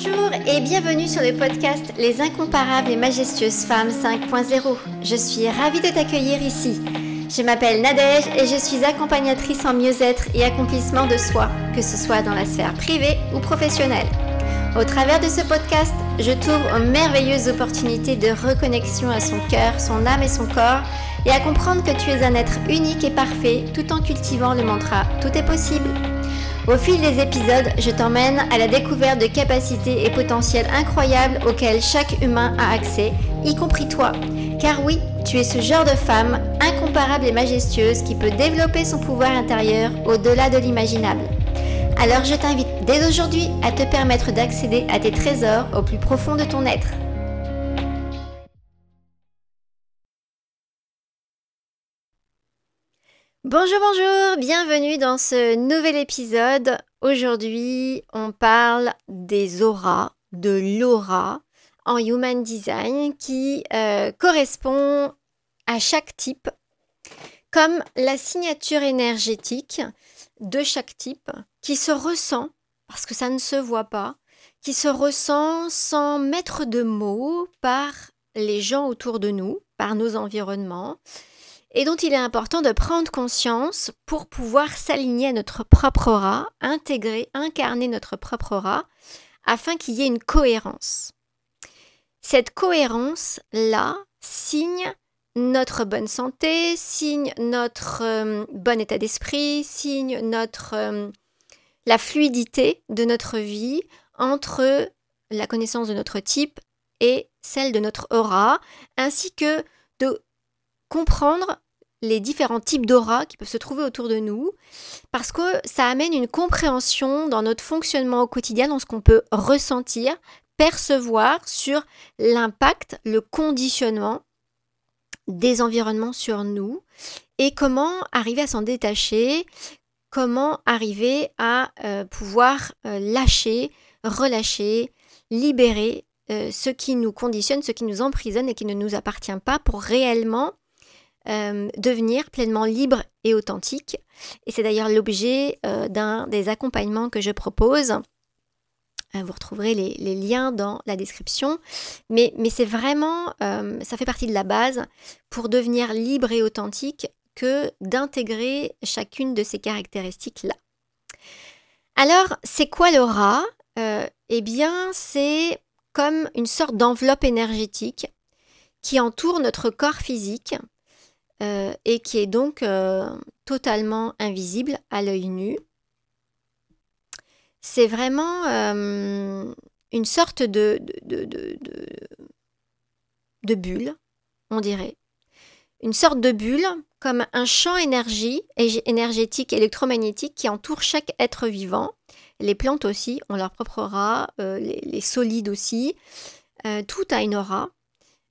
Bonjour et bienvenue sur le podcast Les incomparables et majestueuses femmes 5.0. Je suis ravie de t'accueillir ici. Je m'appelle Nadège et je suis accompagnatrice en mieux-être et accomplissement de soi, que ce soit dans la sphère privée ou professionnelle. Au travers de ce podcast, je t'ouvre aux merveilleuses opportunités de reconnexion à son cœur, son âme et son corps et à comprendre que tu es un être unique et parfait tout en cultivant le mantra Tout est possible. Au fil des épisodes, je t'emmène à la découverte de capacités et potentiels incroyables auxquels chaque humain a accès, y compris toi. Car oui, tu es ce genre de femme incomparable et majestueuse qui peut développer son pouvoir intérieur au-delà de l'imaginable. Alors je t'invite dès aujourd'hui à te permettre d'accéder à tes trésors au plus profond de ton être. Bonjour, bonjour, bienvenue dans ce nouvel épisode. Aujourd'hui, on parle des auras, de l'aura en Human Design qui euh, correspond à chaque type comme la signature énergétique de chaque type qui se ressent, parce que ça ne se voit pas, qui se ressent sans mettre de mots par les gens autour de nous, par nos environnements, et dont il est important de prendre conscience pour pouvoir s'aligner à notre propre aura, intégrer, incarner notre propre aura, afin qu'il y ait une cohérence. Cette cohérence-là signe notre bonne santé, signe notre euh, bon état d'esprit, signe notre euh, la fluidité de notre vie entre la connaissance de notre type et celle de notre aura, ainsi que de comprendre les différents types d'aura qui peuvent se trouver autour de nous, parce que ça amène une compréhension dans notre fonctionnement au quotidien, dans ce qu'on peut ressentir, percevoir sur l'impact, le conditionnement des environnements sur nous et comment arriver à s'en détacher, comment arriver à euh, pouvoir euh, lâcher, relâcher, libérer euh, ce qui nous conditionne, ce qui nous emprisonne et qui ne nous appartient pas pour réellement devenir pleinement libre et authentique. Et c'est d'ailleurs l'objet d'un des accompagnements que je propose euh, vous retrouverez les, liens dans la description. Mais, c'est vraiment, euh, ça fait partie de la base pour devenir libre et authentique que d'intégrer chacune de ces caractéristiques-là. Alors, c'est quoi l'aura? Euh, Eh bien, c'est comme une sorte d'enveloppe énergétique qui entoure notre corps physique et qui est donc totalement invisible à l'œil nu c'est vraiment euh, une sorte de, de, de, bulle, on dirait. Une sorte de bulle, comme un champ énergie, énergétique électromagnétique qui entoure chaque être vivant. Les plantes aussi ont leur propre aura, euh, les, solides aussi. Euh, tout a une aura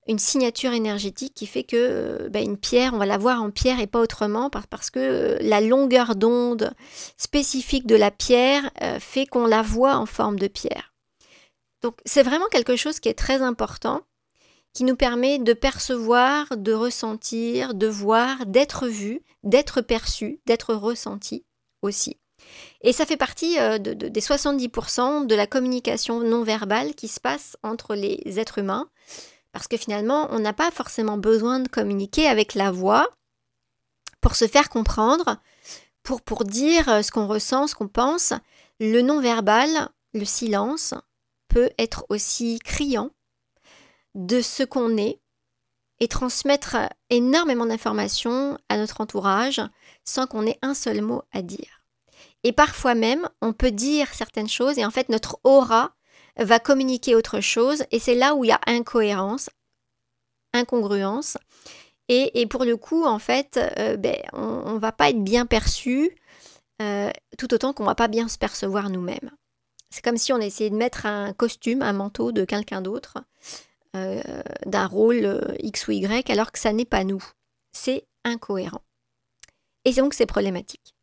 une signature énergétique qui fait que euh, ben, une pierre, on va la voir en pierre et pas autrement parce que euh, la longueur d'onde spécifique de la pierre euh, fait qu'on la voit en forme de pierre. Donc c'est vraiment quelque chose qui est très important, qui nous permet de percevoir, de ressentir, de voir, d'être vu, d'être perçu, d'être ressenti aussi. Et ça fait partie des 70% de la communication non verbale qui se passe entre les êtres humains. Parce que finalement, on n'a pas forcément besoin de communiquer avec la voix pour se faire comprendre, pour, pour dire euh, ce qu'on ressent, ce qu'on pense. Le non-verbal, le silence, peut être aussi criant de ce qu'on est et transmettre énormément d'informations à notre entourage sans qu'on ait un seul mot à dire. Et parfois même, on peut dire certaines choses et en fait notre aura va communiquer autre chose et c'est là où il y a incohérence, incongruence. Et, pour le coup, en fait, euh, ben, on ne va pas être bien perçu euh, tout autant qu'on ne va pas bien se percevoir nous-mêmes. C'est comme si on essayait de mettre un costume, un manteau de quelqu'un d'autre, euh, d'un rôle X ou Y, alors que ça n'est pas nous. C'est incohérent. Et donc c'est problématique.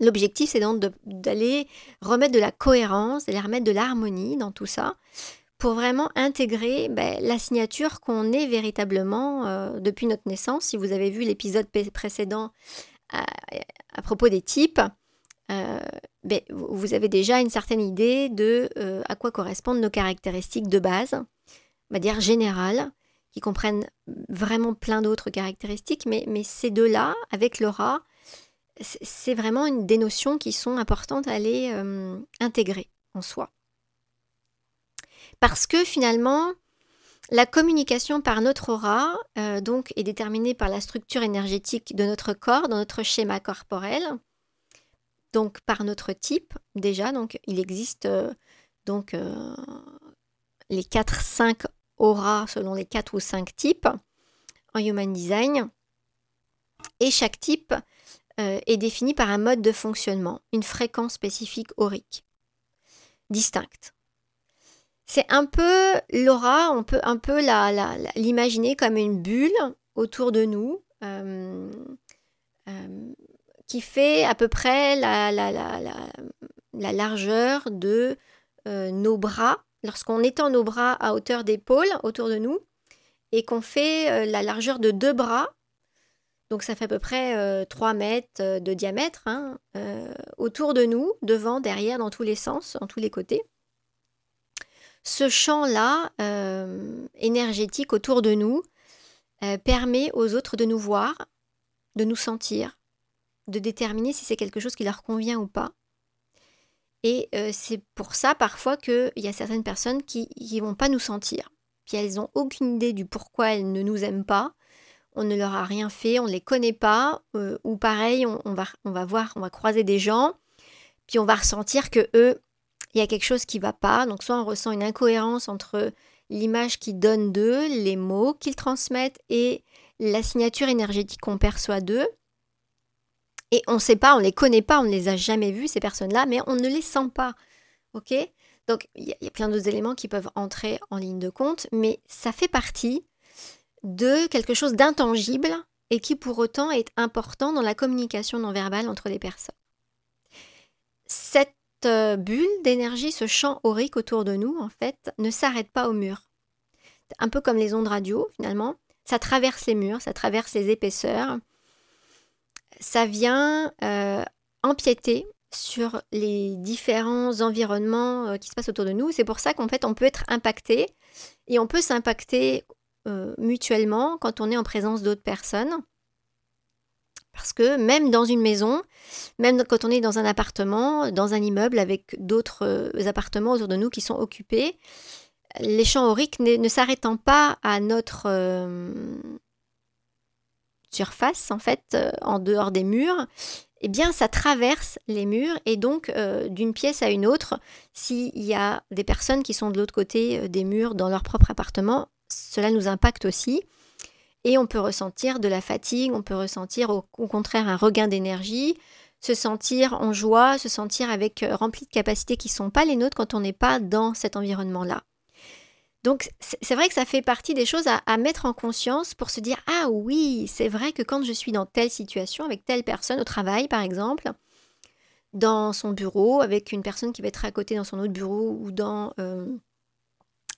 L'objectif, c'est donc d'aller remettre de la cohérence, d'aller remettre de l'harmonie dans tout ça, pour vraiment intégrer ben, la signature qu'on est véritablement euh, depuis notre naissance. Si vous avez vu l'épisode précédent à, propos des types, ben, vous avez déjà une certaine idée de à quoi correspondent nos caractéristiques de base, on va dire générales, qui comprennent vraiment plein d'autres caractéristiques, mais ces deux-là, avec l'aura, c'est vraiment une, des notions qui sont importantes à aller euh, intégrer en soi. Parce que finalement, la communication par notre aura euh, donc, est déterminée par la structure énergétique de notre corps, dans notre schéma corporel, donc par notre type déjà. Donc il existe euh, donc les 4-5 aura selon les 4 ou 5 types en Human Design. Et chaque type euh, est défini par un mode de fonctionnement, une fréquence spécifique aurique, distincte. C'est un peu l'aura, on peut un peu l'imaginer comme une bulle autour de nous euh, euh, qui fait à peu près la, la largeur de nos bras lorsqu'on étend nos bras à hauteur d'épaule autour de nous et qu'on fait la largeur de deux bras, donc ça fait à peu près 3 euh, mètres euh, de diamètre, hein, autour de nous, devant, derrière, dans tous les sens, dans tous les côtés. Ce champ-là, énergétique autour de nous, permet aux autres de nous voir, de nous sentir, de déterminer si c'est quelque chose qui leur convient ou pas. Et euh, c'est pour ça parfois qu'il y a certaines personnes qui ne vont pas nous sentir. Puis elles n'ont aucune idée du pourquoi elles ne nous aiment pas. On ne leur a rien fait, on ne les connaît pas. Euh, ou pareil, on, va, on va voir, on va croiser des gens. Puis on va ressentir que eux, il y a quelque chose qui ne va pas. Donc soit on ressent une incohérence entre l'image qu'ils donnent d'eux, les mots qu'ils transmettent et la signature énergétique qu'on perçoit d'eux. Et on ne sait pas, on ne les connaît pas, on ne les a jamais vus, ces personnes-là, mais on ne les sent pas. OK? Donc, il y, a plein d'autres éléments qui peuvent entrer en ligne de compte, mais ça fait partie de quelque chose d'intangible et qui pour autant est important dans la communication non verbale entre les personnes. Cette euh, bulle d'énergie, ce champ aurique autour de nous, en fait, ne s'arrête pas au mur. Un peu comme les ondes radio, finalement. Ça traverse les murs, ça traverse les épaisseurs, ça vient euh, empiéter sur les différents environnements euh, qui se passent autour de nous. C'est pour ça qu'en fait, on peut être impacté et on peut s'impacter euh, mutuellement quand on est en présence d'autres personnes. Parce que même dans une maison, même quand on est dans un appartement, dans un immeuble avec d'autres appartements autour de nous qui sont occupés, les champs auriques ne, s'arrêtant pas à notre surface, en fait, euh, en dehors des murs, eh bien, ça traverse les murs et donc euh, d'une pièce à une autre, s'il y a des personnes qui sont de l'autre côté euh, des murs dans leur propre appartement, cela nous impacte aussi. Et on peut ressentir de la fatigue, on peut ressentir au, contraire un regain d'énergie, se sentir en joie, se sentir avec rempli de capacités qui ne sont pas les nôtres quand on n'est pas dans cet environnement-là. Donc c'est vrai que ça fait partie des choses à, mettre en conscience pour se dire ah oui c'est vrai que quand je suis dans telle situation avec telle personne au travail par exemple dans son bureau avec une personne qui va être à côté dans son autre bureau ou dans euh,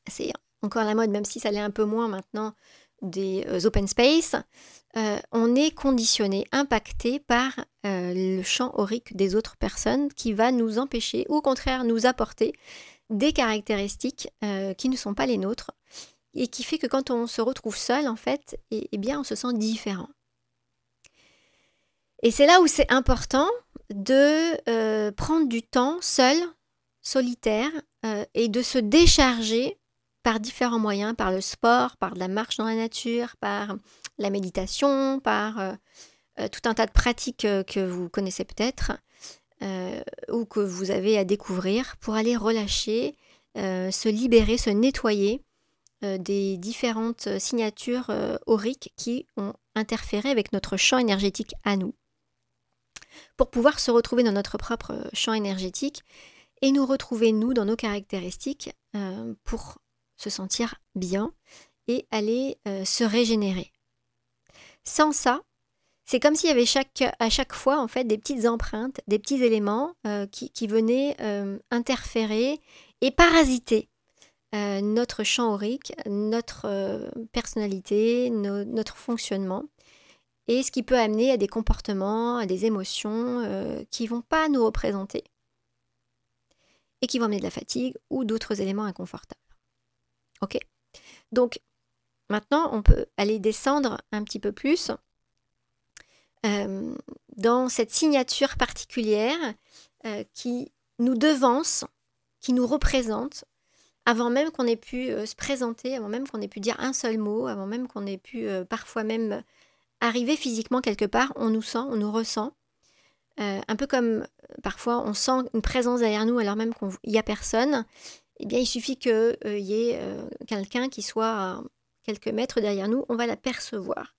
c'est encore la mode même si ça l'est un peu moins maintenant des euh, open space euh, on est conditionné impacté par le champ aurique des autres personnes qui va nous empêcher ou au contraire nous apporter des caractéristiques euh, qui ne sont pas les nôtres et qui fait que quand on se retrouve seul, en fait, eh, bien, on se sent différent. Et c'est là où c'est important de euh, prendre du temps seul, solitaire, euh, et de se décharger par différents moyens, par le sport, par la marche dans la nature, par la méditation, par tout un tas de pratiques que vous connaissez peut-être, euh, ou que vous avez à découvrir pour aller relâcher, euh, se libérer, se nettoyer euh, des différentes signatures auriques qui ont interféré avec notre champ énergétique à nous. Pour pouvoir se retrouver dans notre propre champ énergétique et nous retrouver, nous, dans nos caractéristiques pour se sentir bien et aller se régénérer. Sans ça, c'est comme s'il y avait chaque, à chaque fois en fait des petites empreintes, des petits éléments euh, qui, venaient euh, interférer et parasiter euh, notre champ aurique, notre personnalité, notre fonctionnement. et ce qui peut amener à des comportements, à des émotions euh, qui vont pas nous représenter et qui vont amener de la fatigue ou d'autres éléments inconfortables. Ok Donc maintenant, on peut aller descendre un petit peu plus euh, dans cette signature particulière euh, qui nous devance, qui nous représente, avant même qu'on ait pu euh, se présenter, avant même qu'on ait pu dire un seul mot, avant même qu'on ait pu parfois même arriver physiquement quelque part, on nous sent, on nous ressent. un peu comme parfois on sent une présence derrière nous alors même qu'il n'y a personne, eh bien il suffit qu'il y ait quelqu'un qui soit à quelques mètres derrière nous, on va la percevoir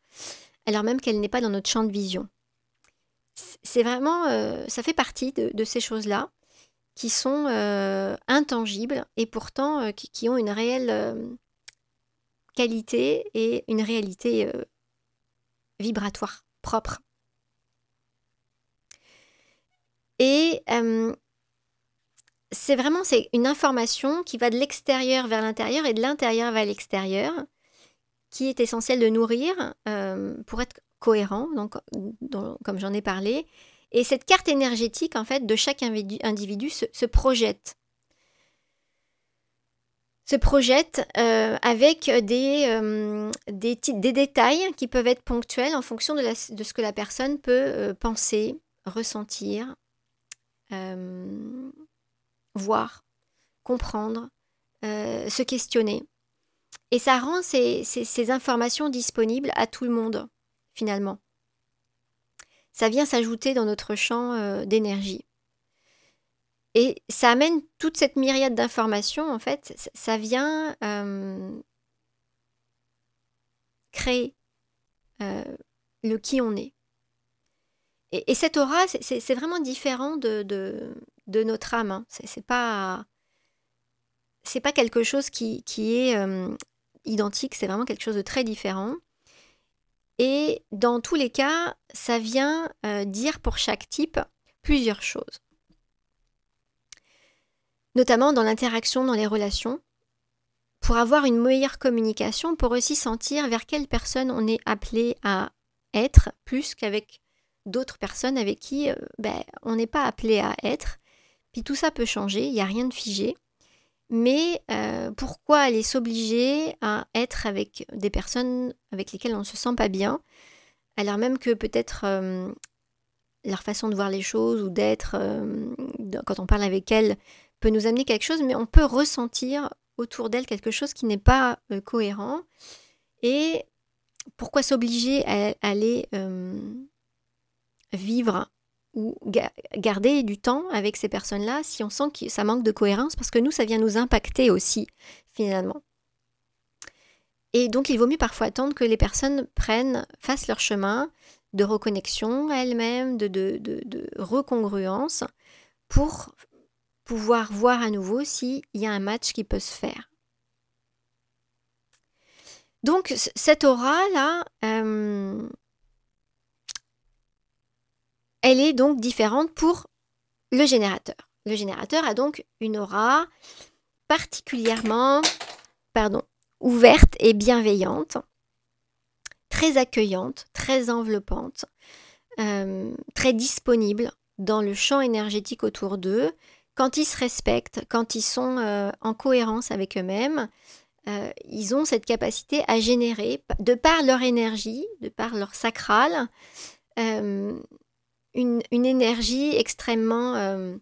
alors même qu'elle n'est pas dans notre champ de vision. C'est vraiment, euh, ça fait partie de, ces choses-là qui sont euh, intangibles et pourtant euh, qui, ont une réelle qualité et une réalité vibratoire propre. Et c'est vraiment une information qui va de l'extérieur vers l'intérieur et de l'intérieur vers l'extérieur qui est essentiel de nourrir euh, pour être cohérent, comme j'en ai parlé. Et cette carte énergétique, en fait, de chaque individu, se, projette. Se projette euh, avec des, euh, des, détails qui peuvent être ponctuels en fonction de ce que la personne peut penser, ressentir, voir, comprendre, se questionner. Et ça rend ces, informations disponibles à tout le monde, finalement. Ça vient s'ajouter dans notre champ euh, d'énergie. Et ça amène toute cette myriade d'informations, en fait, ça vient euh, créer euh, le qui on est. Et, cette aura, c'est vraiment différent de, notre âme. Hein. C'est pas quelque chose qui, est identique, c'est vraiment quelque chose de très différent. Et dans tous les cas, ça vient euh, dire pour chaque type plusieurs choses. Notamment dans l'interaction, dans les relations, pour avoir une meilleure communication, pour aussi sentir vers quelle personne on est appelé à être, plus qu'avec d'autres personnes avec qui euh, ben, on n'est pas appelé à être. Puis tout ça peut changer, il n'y a rien de figé. Mais euh, pourquoi aller s'obliger à être avec des personnes avec lesquelles on ne se sent pas bien, alors même que peut-être euh, leur façon de voir les choses ou d'être, euh, quand on parle avec elles, peut nous amener quelque chose, mais on peut ressentir autour d'elles quelque chose qui n'est pas cohérent. Et pourquoi s'obliger à aller vivre ou garder du temps avec ces personnes-là si on sent que ça manque de cohérence, parce que nous, ça vient nous impacter aussi, finalement. Et donc, il vaut mieux parfois attendre que les personnes prennent, fassent leur chemin de reconnexion à elles-mêmes, de, de, de, recongruence, pour pouvoir voir à nouveau s'il y a un match qui peut se faire. Donc, cette aura-là, euh, elle est donc différente pour le générateur. Le générateur a donc une aura particulièrement pardon, ouverte et bienveillante, très accueillante, très enveloppante, euh, très disponible dans le champ énergétique autour d'eux. Quand ils se respectent, quand ils sont euh, en cohérence avec eux-mêmes, euh, ils ont cette capacité à générer, de par leur énergie, de par leur sacral, une, énergie extrêmement euh,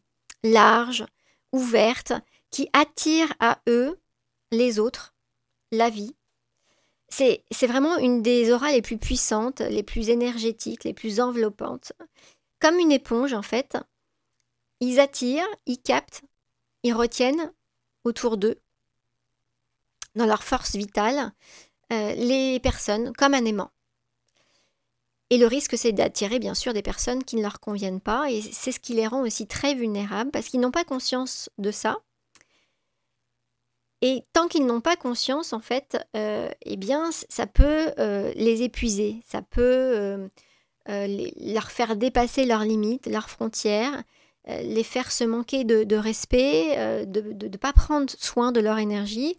large, ouverte, qui attire à eux les autres, la vie. C'est vraiment une des auras les plus puissantes, les plus énergétiques, les plus enveloppantes. Comme une éponge, en fait. Ils attirent, ils captent, ils retiennent autour d'eux, dans leur force vitale, euh, les personnes comme un aimant. Et le risque, c'est d'attirer bien sûr des personnes qui ne leur conviennent pas. Et c'est ce qui les rend aussi très vulnérables parce qu'ils n'ont pas conscience de ça. Et tant qu'ils n'ont pas conscience, en fait, euh, eh bien, ça peut euh, les épuiser. Ça peut euh, leur faire dépasser leurs limites, leurs frontières, les faire se manquer de, respect, de ne pas prendre soin de leur énergie.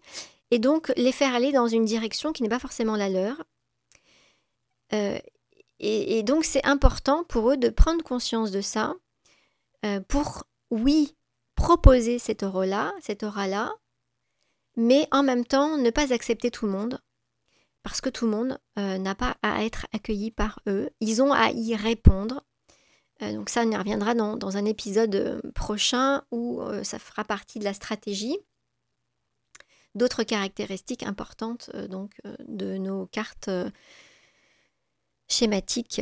Et donc les faire aller dans une direction qui n'est pas forcément la leur et, donc c'est important pour eux de prendre conscience de ça euh, pour, oui, proposer cette aura-là, cette aura-là, mais en même temps ne pas accepter tout le monde, parce que tout le monde euh, n'a pas à être accueilli par eux, ils ont à y répondre. Euh, donc ça, on y reviendra dans, dans un épisode prochain où ça fera partie de la stratégie. D'autres caractéristiques importantes donc de nos cartes schématiques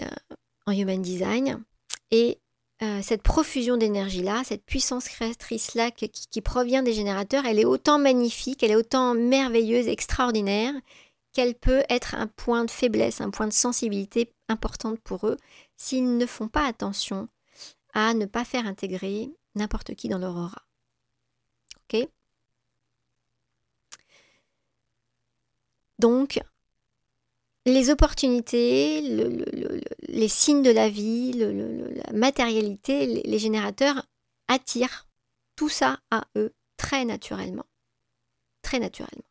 en Human Design. Et euh, cette profusion d'énergie-là, cette puissance créatrice-là qui, provient des générateurs, elle est autant magnifique, elle est autant merveilleuse, extraordinaire, qu'elle peut être un point de faiblesse, un point de sensibilité importante pour eux s'ils ne font pas attention à ne pas faire intégrer n'importe qui dans leur aura. Ok? Donc, les opportunités, les signes de la vie, la matérialité, les, générateurs attirent tout ça à eux très naturellement. Très naturellement.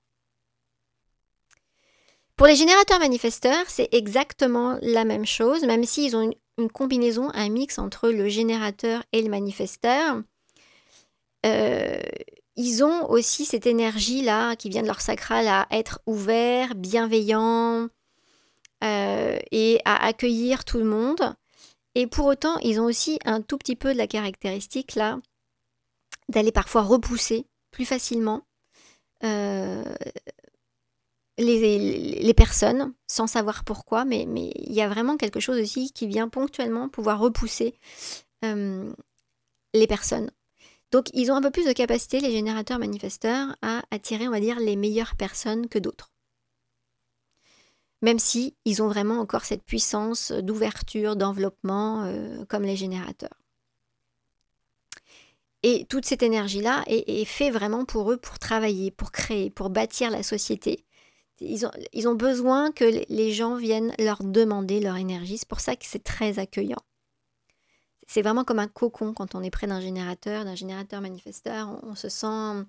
Pour les générateurs manifesteurs, c'est exactement la même chose, même s'ils ont une, combinaison, un mix entre le générateur et le manifesteur. Euh, ils ont aussi cette énergie-là qui vient de leur sacral à être ouvert, bienveillant, et à accueillir tout le monde. Et pour autant, ils ont aussi un tout petit peu de la caractéristique là d'aller parfois repousser plus facilement euh, les, personnes sans savoir pourquoi, mais, mais il y a vraiment quelque chose aussi qui vient ponctuellement pouvoir repousser euh, les personnes. Donc ils ont un peu plus de capacité, les générateurs manifesteurs, à attirer, on va dire, les meilleures personnes que d'autres même si ils ont vraiment encore cette puissance d'ouverture, d'enveloppement euh, comme les générateurs. Et toute cette énergie-là est, faite vraiment pour eux, pour travailler, pour créer, pour bâtir la société. Ils ont, ils ont besoin que les gens viennent leur demander leur énergie. C'est pour ça que c'est très accueillant. C'est vraiment comme un cocon quand on est près d'un générateur, d'un générateur manifesteur. on se sent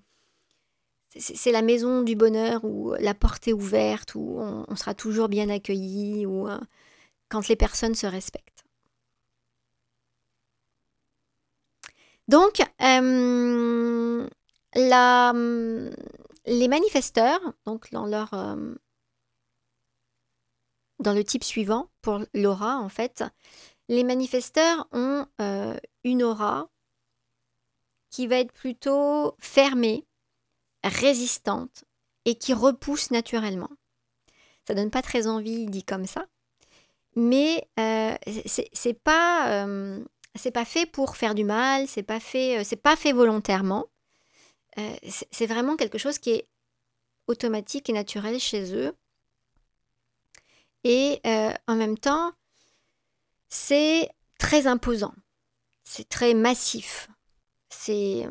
c'est la maison du bonheur où la porte est ouverte, où on, sera toujours bien accueilli, où euh, quand les personnes se respectent. Donc, euh, les manifesteurs, donc dans leur euh, dans le type suivant pour l'aura en fait, les manifesteurs ont une aura qui va être plutôt fermée, résistante et qui repousse naturellement. Ça donne pas très envie dit comme ça, mais euh, c'est pas euh, c'est pas fait pour faire du mal, c'est pas fait euh, c'est pas fait volontairement. Euh, c'est vraiment quelque chose qui est automatique et naturel chez eux. Et en même temps, c'est très imposant, c'est très massif, c'est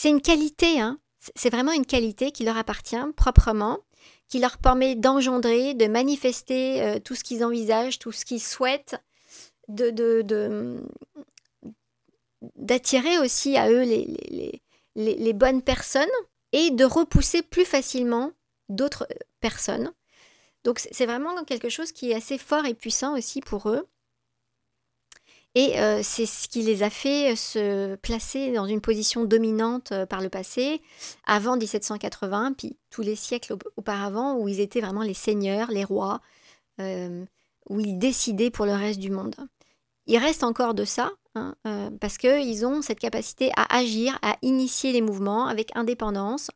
c'est une qualité, hein. c'est vraiment une qualité qui leur appartient proprement, qui leur permet d'engendrer, de manifester euh, tout ce qu'ils envisagent, tout ce qu'ils souhaitent, de, d'attirer aussi à eux les, bonnes personnes et de repousser plus facilement d'autres euh, personnes. Donc c'est vraiment quelque chose qui est assez fort et puissant aussi pour eux. Et euh, c'est ce qui les a fait euh, se placer dans une position dominante euh, par le passé, avant 1780, puis tous les siècles auparavant, où ils étaient vraiment les seigneurs, les rois, où ils décidaient pour le reste du monde. Il reste encore de ça, hein, parce qu'ils ont cette capacité à agir, à initier les mouvements avec indépendance,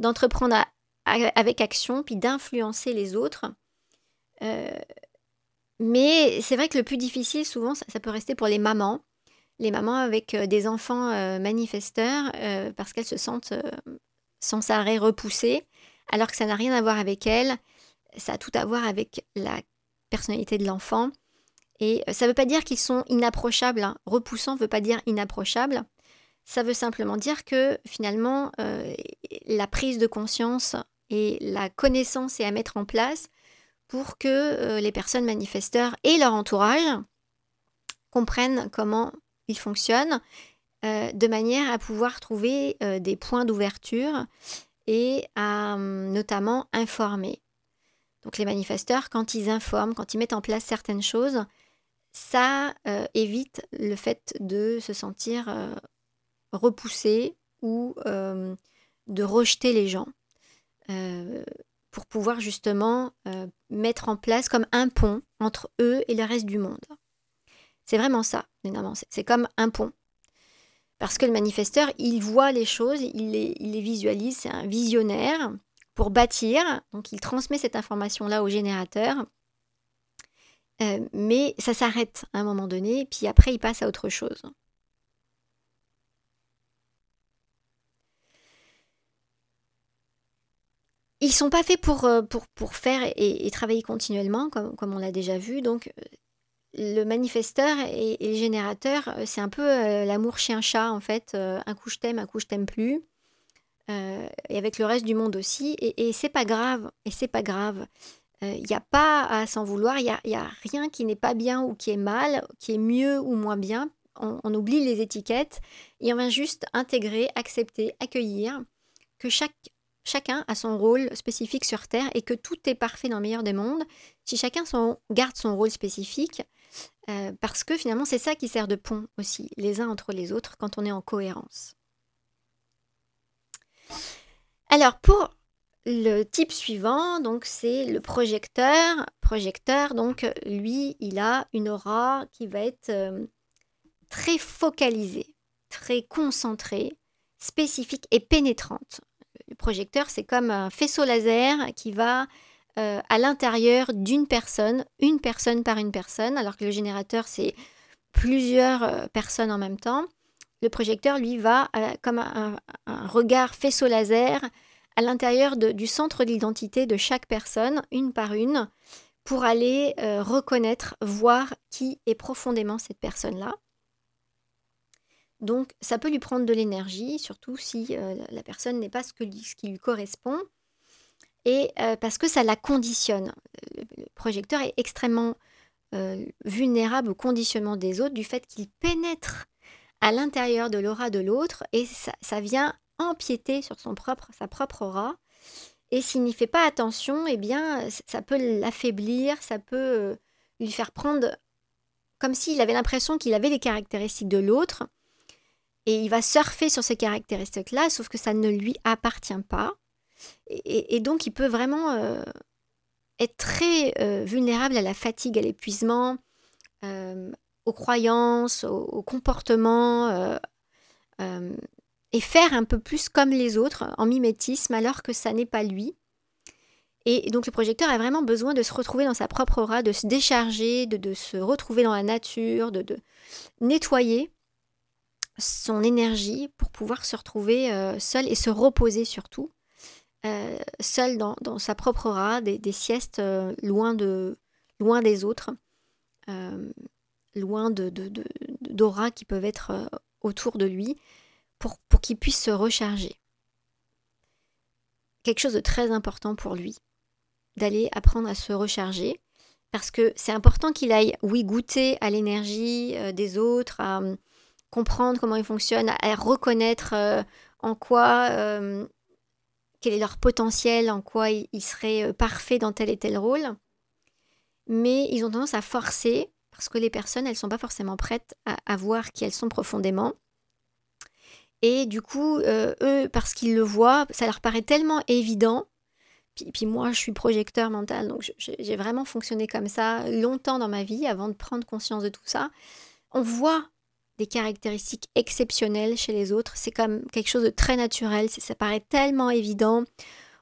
d'entreprendre avec action, puis d'influencer les autres. Mais c'est vrai que le plus difficile, souvent, ça, peut rester pour les mamans. Les mamans avec euh, des enfants euh, manifesteurs, euh, parce qu'elles se sentent sans arrêt repoussées, alors que ça n'a rien à voir avec elles. Ça a tout à voir avec la personnalité de l'enfant. Et ça ne veut pas dire qu'ils sont inapprochables. Hein. Repoussant ne veut pas dire inapprochable. Ça veut simplement dire que finalement, la prise de conscience et la connaissance est à mettre en place pour que euh, les personnes manifesteurs et leur entourage comprennent comment ils fonctionnent euh, de manière à pouvoir trouver euh, des points d'ouverture et à hum, notamment informer. Donc les manifesteurs, quand ils informent, quand ils mettent en place certaines choses, ça évite le fait de se sentir repoussé ou de rejeter les gens pour pouvoir justement mettre en place comme un pont entre eux et le reste du monde. C'est vraiment ça. C'est comme un pont. Parce que le manifesteur, il voit les choses, il il les visualise, c'est un visionnaire pour bâtir. Donc il transmet cette information-là au générateur. Euh, mais ça s'arrête à un moment donné, puis après il passe à autre chose. Ils sont pas faits pour, euh, pour, pour faire et, travailler continuellement, comme, comme on l'a déjà vu. Donc euh, le manifesteur et, le générateur, c'est un peu l'amour chien-chat en fait. un coup je t'aime, un coup je t'aime plus. Euh, et avec le reste du monde aussi. Et, et c'est pas grave, et c'est pas grave. Il euh, n'y a pas à s'en vouloir, il n'y a, a, rien qui n'est pas bien ou qui est mal, qui est mieux ou moins bien. On, oublie les étiquettes et on va juste intégrer, accepter, accueillir que chaque, chacun a son rôle spécifique sur Terre et que tout est parfait dans le meilleur des mondes si chacun garde son rôle spécifique. Euh, parce que finalement, c'est ça qui sert de pont aussi, les uns entre les autres, quand on est en cohérence. Alors pour le type suivant, donc c'est le projecteur. Projecteur, donc lui, il a une aura qui va être euh, très focalisée, très concentrée, spécifique et pénétrante. Le projecteur, c'est comme un faisceau laser qui va euh, à l'intérieur d'une personne, une personne par une personne, alors que le générateur, c'est plusieurs euh, personnes en même temps le projecteur, lui, va euh, comme un, regard faisceau laser à l'intérieur du centre d'identité de chaque personne, une par une, pour aller reconnaître, voir qui est profondément cette personne-là. Donc, ça peut lui prendre de l'énergie, surtout si euh, la personne n'est pas ce, qui lui correspond, et parce que ça la conditionne. Le, projecteur est extrêmement vulnérable au conditionnement des autres du fait qu'il pénètre à l'intérieur de l'aura de l'autre et ça, vient empiéter sur sa propre aura. Et s'il n'y fait pas attention, eh bien, ça peut l'affaiblir, ça peut euh, lui faire prendre comme s'il avait l'impression qu'il avait les caractéristiques de l'autre. Et il va surfer sur ces caractéristiques-là, sauf que ça ne lui appartient pas. Et, donc, il peut vraiment euh, être très euh, vulnérable à la fatigue, à l'épuisement, aux croyances, aux, comportements, euh, euh, et faire un peu plus comme les autres, en mimétisme, alors que ça n'est pas lui. Et donc le projecteur a vraiment besoin de se retrouver dans sa propre aura, de se décharger, de, se retrouver dans la nature, de, nettoyer son énergie pour pouvoir se retrouver euh, seul et se reposer surtout, seul dans, sa propre aura, des, siestes loin, de, loin des autres loin de, d'aura qui peuvent être euh, autour de lui, pour, pour qu'il puisse se recharger. Quelque chose de très important pour lui, d'aller apprendre à se recharger, parce que c'est important qu'il aille, oui, goûter à l'énergie euh, des autres, à comprendre comment ils fonctionnent, à, reconnaître euh, en quoi, quel est leur potentiel, en quoi ils il seraient parfaits dans tel et tel rôle. Mais ils ont tendance à forcer parce que les personnes, elles ne sont pas forcément prêtes à, voir qui elles sont profondément. Et du coup, euh, eux, parce qu'ils le voient, ça leur paraît tellement évident. Puis, puis moi, je suis projecteur mental, donc j'ai vraiment fonctionné comme ça longtemps dans ma vie avant de prendre conscience de tout ça. On voit des caractéristiques exceptionnelles chez les autres. C'est comme quelque chose de très naturel. Ça paraît tellement évident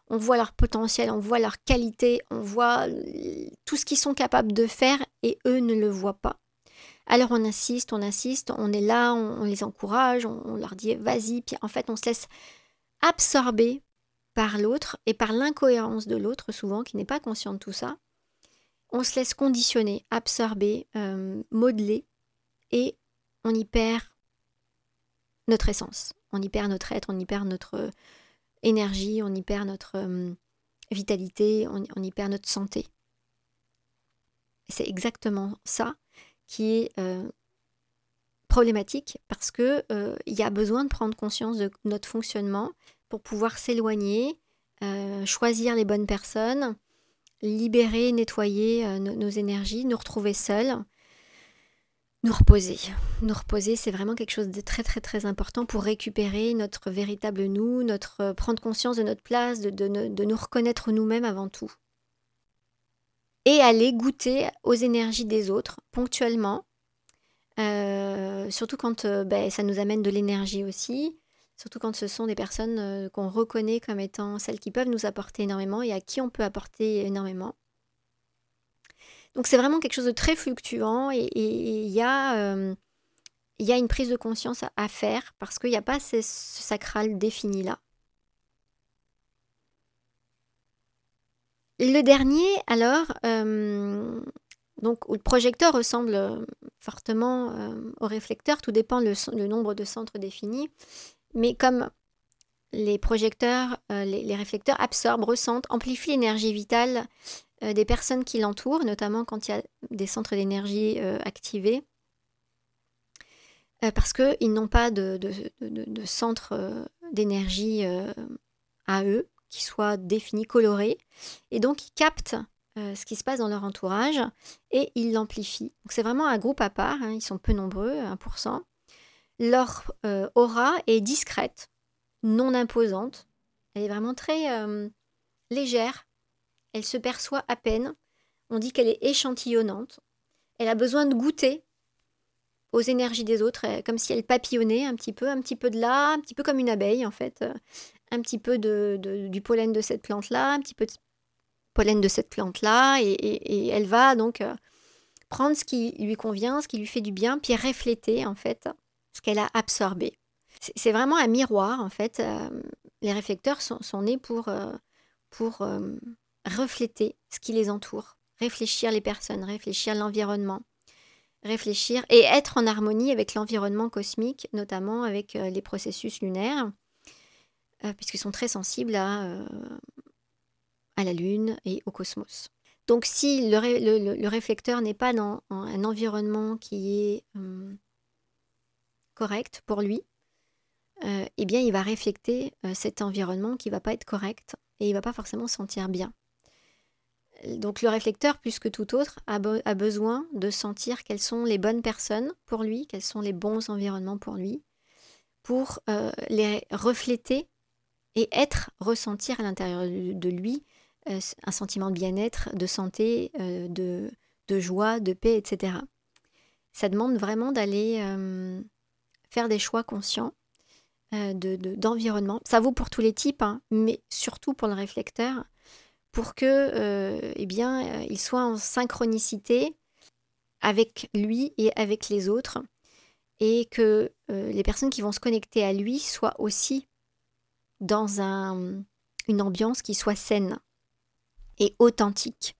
on voit leur potentiel, on voit leur qualité, on voit tout ce qu'ils sont capables de faire et eux ne le voient pas. Alors on insiste, on insiste, on est là, on, les encourage, on, leur dit vas-y, puis en fait on se laisse absorber par l'autre et par l'incohérence de l'autre souvent qui n'est pas conscient de tout ça. On se laisse conditionner, absorber, euh, modeler et on y perd notre essence, on y perd notre être, on y perd notre énergie, on y perd notre euh, vitalité, on, y perd notre santé. C'est exactement ça qui est euh, problématique parce que euh, il y a besoin de prendre conscience de notre fonctionnement pour pouvoir s'éloigner, choisir les bonnes personnes, libérer, nettoyer euh, nos énergies, nous retrouver seuls, nous reposer. Nous reposer, c'est vraiment quelque chose de très très très important pour récupérer notre véritable nous, notre euh, prendre conscience de notre place, de, nous reconnaître nous-mêmes avant tout. Et aller goûter aux énergies des autres ponctuellement, euh, surtout quand euh, ben, ça nous amène de l'énergie aussi, surtout quand ce sont des personnes qu'on reconnaît comme étant celles qui peuvent nous apporter énormément et à qui on peut apporter énormément. Donc c'est vraiment quelque chose de très fluctuant et il y, a, une prise de conscience à, faire parce qu'il n'y a pas ce, sacral défini là. Le dernier, alors, donc, le projecteur ressemble euh, fortement euh, au réflecteur, tout dépend le, nombre de centres définis. Mais comme les projecteurs, euh, les, réflecteurs absorbent, ressentent, amplifient l'énergie vitale des personnes qui l'entourent, notamment quand il y a des centres d'énergie activés, parce qu'ils n'ont pas de, centre d'énergie à eux, qui soit défini, coloré, et donc ils captent euh, ce qui se passe dans leur entourage et ils l'amplifient. Donc c'est vraiment un groupe à part, hein, ils sont peu nombreux, 1%. Leur euh, aura est discrète, non imposante, elle est vraiment très euh, légère, elle se perçoit à peine, on dit qu'elle est échantillonnante, elle a besoin de goûter aux énergies des autres, comme si elle papillonnait un petit peu, un petit peu de là, un petit peu comme une abeille en fait, un petit peu de, du pollen de cette plante-là, un petit peu de pollen de cette plante-là, et, elle va donc euh, prendre ce qui lui convient, ce qui lui fait du bien, puis refléter en fait ce qu'elle a absorbé. C'est vraiment un miroir en fait. Euh, les réflecteurs sont, nés pour, euh, pour refléter ce qui les entoure, réfléchir les personnes, réfléchir l'environnement, réfléchir et être en harmonie avec l'environnement cosmique, notamment avec les processus lunaires, puisqu'ils sont très sensibles à, à la Lune et au cosmos. Donc si le, réflecteur n'est pas dans un environnement qui est correct pour lui, euh, eh bien il va réflecter euh, cet environnement qui va pas être correct et il va pas forcément se sentir bien. Donc le réflecteur, plus que tout autre, a, besoin de sentir quelles sont les bonnes personnes pour lui, quels sont les bons environnements pour lui, pour euh, les refléter et être, ressentir à l'intérieur de lui euh, un sentiment de bien-être, de santé, euh, de, joie, de paix, etc. Ça demande vraiment d'aller faire des choix conscients d'environnement. De, Ça vaut pour tous les types, hein, mais surtout pour le réflecteur, pour que, eh bien, il soit en synchronicité avec lui et avec les autres, et que les personnes qui vont se connecter à lui soient aussi dans un, une ambiance qui soit saine et authentique.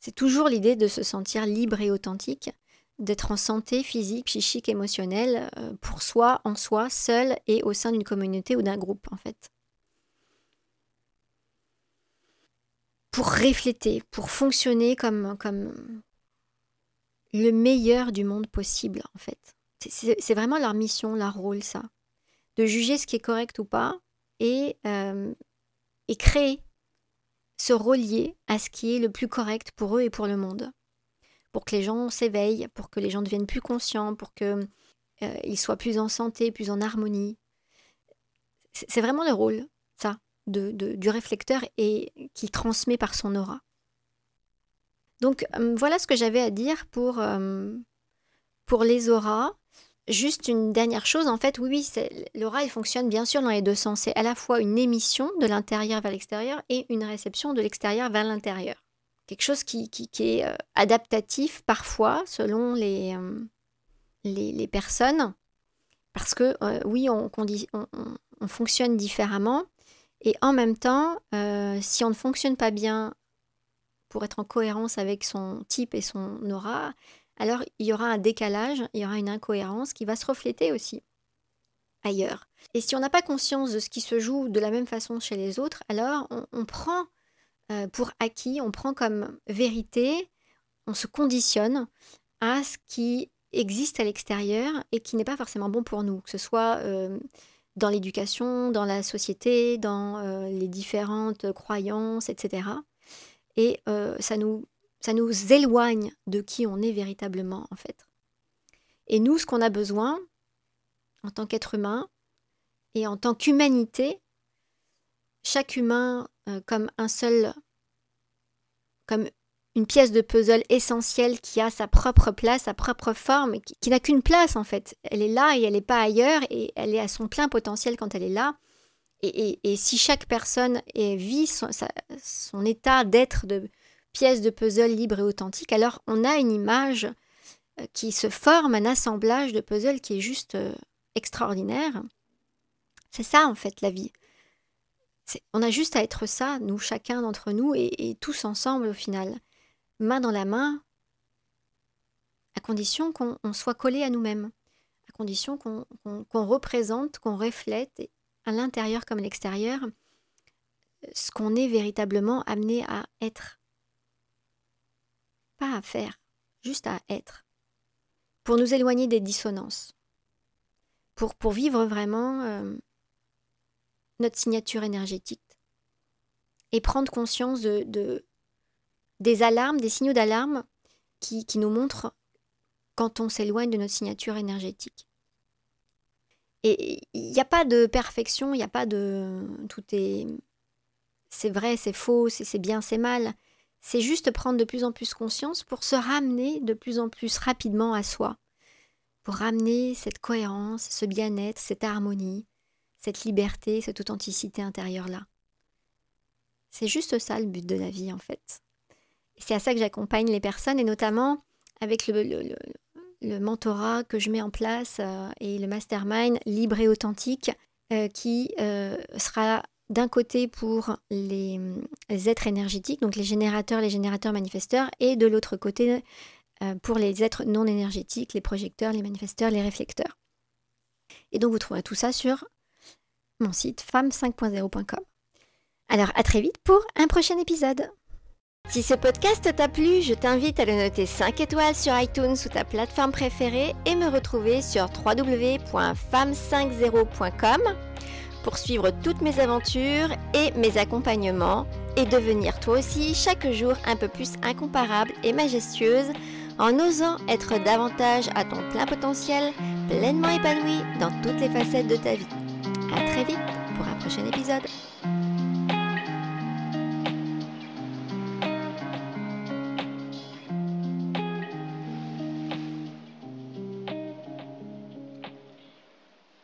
C'est toujours l'idée de se sentir libre et authentique, d'être en santé physique, psychique, émotionnelle, euh, pour soi, en soi, seul et au sein d'une communauté ou d'un groupe, en fait. Pour refléter, pour fonctionner comme, le meilleur du monde possible, en fait. C'est vraiment leur mission, leur rôle, ça. De juger ce qui est correct ou pas et, euh, et créer se relier à ce qui est le plus correct pour eux et pour le monde. Pour que les gens s'éveillent, pour que les gens deviennent plus conscients, pour qu'ils euh, soient plus en santé, plus en harmonie. C'est vraiment le rôle, ça, du réflecteur et qu'il transmet par son aura. Donc euh, voilà ce que j'avais à dire pour, euh, pour les auras. Juste une dernière chose, en fait, oui, l'aura, il fonctionne bien sûr dans les deux sens. C'est à la fois une émission de l'intérieur vers l'extérieur et une réception de l'extérieur vers l'intérieur. Quelque chose qui, qui, est euh, adaptatif parfois selon les, les, personnes, parce que oui, on, on, on, fonctionne différemment, et en même temps, si on ne fonctionne pas bien pour être en cohérence avec son type et son aura, alors il y aura un décalage, il y aura une incohérence qui va se refléter aussi ailleurs. Et si on n'a pas conscience de ce qui se joue de la même façon chez les autres, alors on, prend euh, pour acquis, on prend comme vérité, on se conditionne à ce qui existe à l'extérieur et qui n'est pas forcément bon pour nous, que ce soit euh, dans l'éducation, dans la société, dans euh, les différentes croyances, etc. et euh, ça, nous, ça nous éloigne de qui on est véritablement en fait. Et nous, ce qu'on a besoin en tant qu'être humain et en tant qu'humanité, chaque humain euh, comme un seul, comme une pièce de puzzle essentielle qui a sa propre place, sa propre forme, qui, n'a qu'une place en fait. Elle est là et elle n'est pas ailleurs et elle est à son plein potentiel quand elle est là. Et, si chaque personne vit son, son état d'être de pièce de puzzle libre et authentique, alors on a une image euh, qui se forme, un assemblage de puzzles qui est juste euh, extraordinaire. C'est ça en fait la vie. On a juste à être ça, nous, chacun d'entre nous, et, tous ensemble au final main dans la main, à condition qu'on soit collé à nous-mêmes, à condition qu'on représente, qu'on reflète à l'intérieur comme à l'extérieur ce qu'on est véritablement amené à être. Pas à faire, juste à être. Pour nous éloigner des dissonances. Pour, pour vivre vraiment euh, notre signature énergétique. Et prendre conscience de, des alarmes, des signaux d'alarme qui, nous montrent quand on s'éloigne de notre signature énergétique. Et il n'y a pas de perfection, il n'y a pas de... Tout est... C'est vrai, c'est faux, c'est bien, c'est mal. C'est juste prendre de plus en plus conscience pour se ramener de plus en plus rapidement à soi. Pour ramener cette cohérence, ce bien-être, cette harmonie, cette liberté, cette authenticité intérieure-là. C'est juste ça le but de la vie en fait c'est à ça que j'accompagne les personnes et notamment avec le, mentorat que je mets en place euh, et le mastermind libre et authentique euh, qui euh, sera d'un côté pour les, êtres énergétiques, donc les générateurs, les générateurs manifesteurs, et de l'autre côté pour les êtres non énergétiques, les projecteurs, les manifesteurs, les réflecteurs. Et donc vous trouverez tout ça sur mon site femme5.0.com. Alors à très vite pour un prochain épisode. Si ce podcast t'a plu, je t'invite à le noter 5 étoiles sur iTunes ou ta plateforme préférée et me retrouver sur www.femme50.com pour suivre toutes mes aventures et mes accompagnements et devenir toi aussi chaque jour un peu plus incomparable et majestueuse en osant être davantage à ton plein potentiel, pleinement épanoui dans toutes les facettes de ta vie. À très vite pour un prochain épisode.